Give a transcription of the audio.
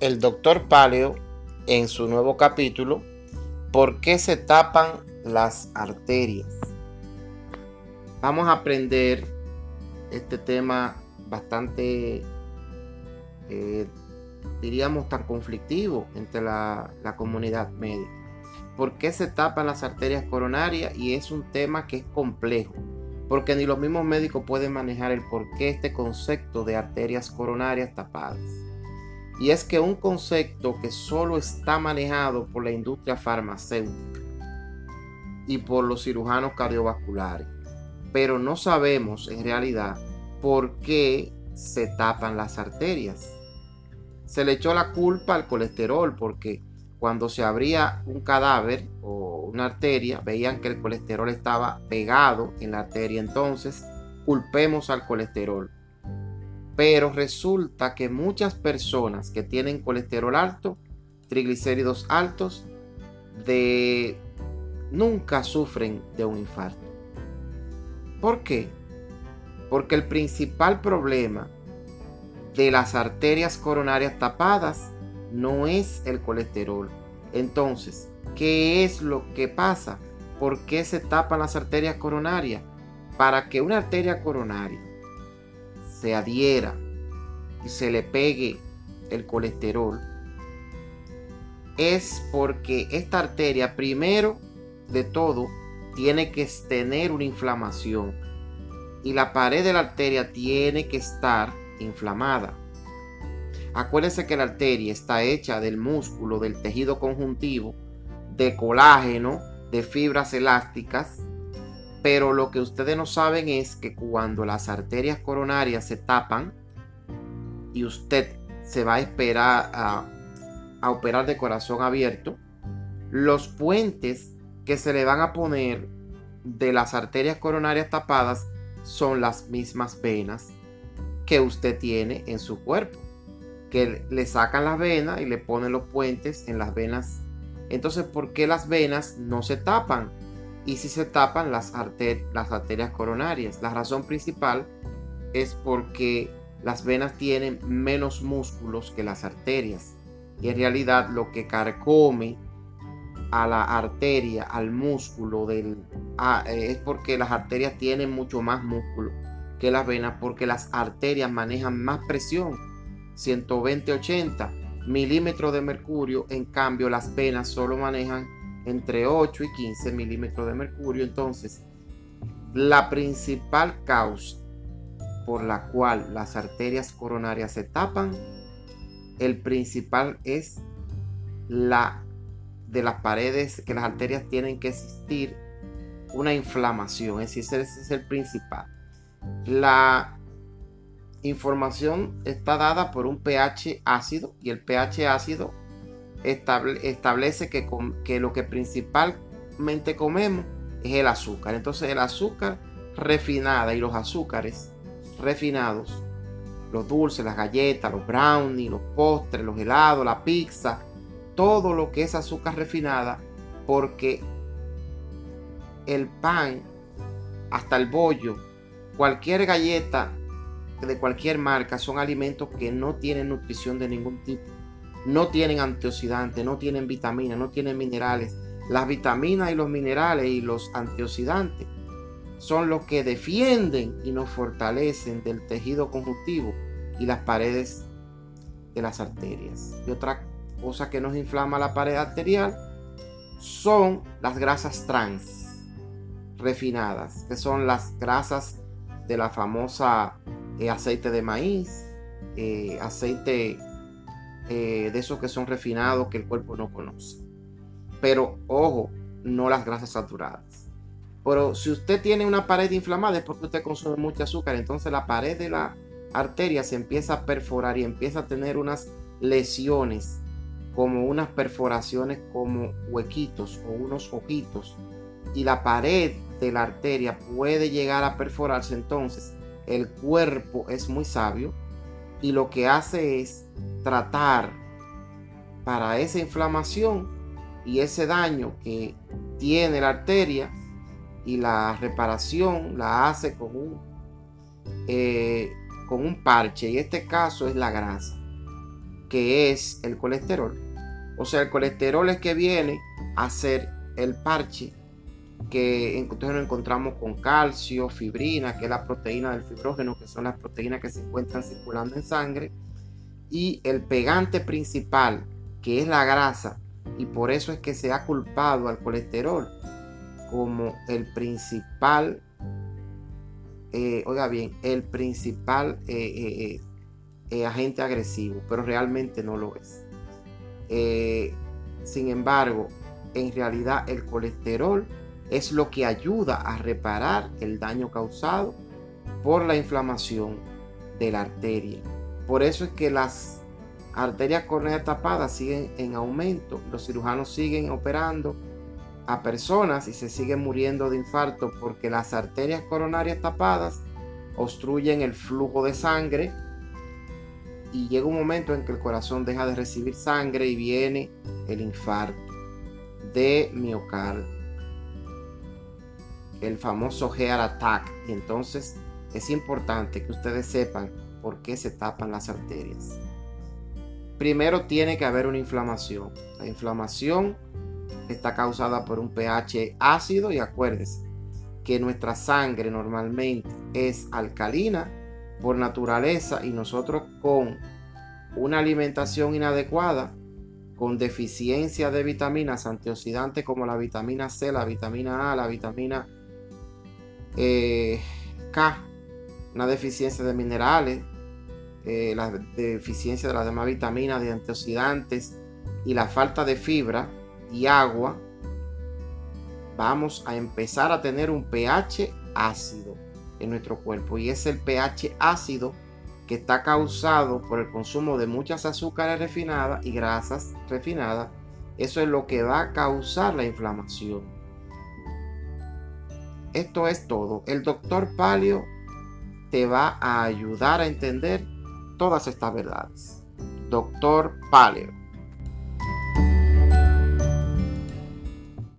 el doctor Paleo en su nuevo capítulo, ¿por qué se tapan las arterias? Vamos a aprender este tema bastante, eh, diríamos, tan conflictivo entre la, la comunidad médica. ¿Por qué se tapan las arterias coronarias? Y es un tema que es complejo, porque ni los mismos médicos pueden manejar el por qué este concepto de arterias coronarias tapadas. Y es que un concepto que solo está manejado por la industria farmacéutica y por los cirujanos cardiovasculares. Pero no sabemos en realidad por qué se tapan las arterias. Se le echó la culpa al colesterol porque cuando se abría un cadáver o una arteria, veían que el colesterol estaba pegado en la arteria. Entonces, culpemos al colesterol. Pero resulta que muchas personas que tienen colesterol alto, triglicéridos altos, de nunca sufren de un infarto. ¿Por qué? Porque el principal problema de las arterias coronarias tapadas no es el colesterol. Entonces, ¿qué es lo que pasa? ¿Por qué se tapan las arterias coronarias? Para que una arteria coronaria se adhiera y se le pegue el colesterol, es porque esta arteria, primero de todo, tiene que tener una inflamación. Y la pared de la arteria tiene que estar inflamada. Acuérdense que la arteria está hecha del músculo, del tejido conjuntivo, de colágeno, de fibras elásticas, pero lo que ustedes no saben es que cuando las arterias coronarias se tapan y usted se va a esperar a, operar de corazón abierto, los puentes que se le van a poner de las arterias coronarias tapadas son las mismas venas que usted tiene en su cuerpo. Que le sacan las venas y le ponen los puentes en las venas. Entonces, ¿por qué las venas no se tapan? Y si se tapan las, las arterias coronarias. La razón principal es porque las venas tienen menos músculos que las arterias. Y en realidad lo que carcome a la arteria, al músculo del es porque las arterias tienen mucho más músculo que las venas, porque las arterias manejan más presión, 120-80 milímetros de mercurio, en cambio las venas solo manejan entre 8 y 15 milímetros de mercurio. Entonces, la principal causa por la cual las arterias coronarias se tapan, el principal es la de las paredes, que las arterias tienen que existir una inflamación, es decir, ese es el principal. La información está dada por un pH ácido y el pH ácido establece que, que lo que principalmente comemos es el azúcar. Entonces el azúcar refinada y los azúcares refinados, los dulces, las galletas, los brownies, los postres, los helados, la pizza, todo lo que es azúcar refinada, porque el pan, hasta el bollo, cualquier galleta de cualquier marca son alimentos que no tienen nutrición de ningún tipo no tienen antioxidantes, no tienen vitaminas, no tienen minerales. Las vitaminas y los minerales y los antioxidantes son los que defienden y nos fortalecen del tejido conjuntivo y las paredes de las arterias. Y otra cosa que nos inflama la pared arterial son las grasas trans refinadas, que son las grasas de la famosa eh, aceite de maíz, eh, aceite eh, de esos que son refinados que el cuerpo no conoce. Pero ojo, no las grasas saturadas. Pero si usted tiene una pared inflamada es porque usted consume mucho azúcar, entonces la pared de la arteria se empieza a perforar y empieza a tener unas lesiones, como unas perforaciones como huequitos o unos ojitos. Y la pared de la arteria puede llegar a perforarse, entonces el cuerpo es muy sabio y lo que hace es tratar para esa inflamación y ese daño que tiene la arteria y la reparación la hace con un, eh, con un parche y este caso es la grasa. que es el colesterol. O sea, el colesterol es que viene a ser el parche que entonces nos encontramos con calcio, fibrina, que es la proteína del fibrógeno, que son las proteínas que se encuentran circulando en sangre, y el pegante principal, que es la grasa, y por eso es que se ha culpado al colesterol como el principal, eh, oiga bien, el principal eh, eh, agente agresivo, pero realmente no lo es. sin embargo, en realidad el colesterol es lo que ayuda a reparar el daño causado por la inflamación de la arteria. Por eso es que las arterias coronarias tapadas siguen en aumento. Los cirujanos siguen operando a personas y se siguen muriendo de infarto porque las arterias coronarias tapadas obstruyen el flujo de sangre y llega un momento en que el corazón deja de recibir sangre y viene el infarto de miocardio el famoso heart attack. Y entonces es importante que ustedes sepan por qué se tapan las arterias. Primero tiene que haber una inflamación. La inflamación está causada por un pH ácido y acuérdense que nuestra sangre normalmente es alcalina por naturaleza y nosotros con una alimentación inadecuada, con deficiencia de vitaminas antioxidantes como la vitamina C, la vitamina A, la vitamina eh, K, una deficiencia de minerales, eh, la deficiencia de las demás vitaminas, de antioxidantes y la falta de fibra y agua, vamos a empezar a tener un pH ácido en nuestro cuerpo. Y es el pH ácido que está causado por el consumo de muchas azúcares refinadas y grasas refinadas. Eso es lo que va a causar la inflamación. Esto es todo. El doctor Palio te va a ayudar a entender todas estas verdades. Doctor Palio.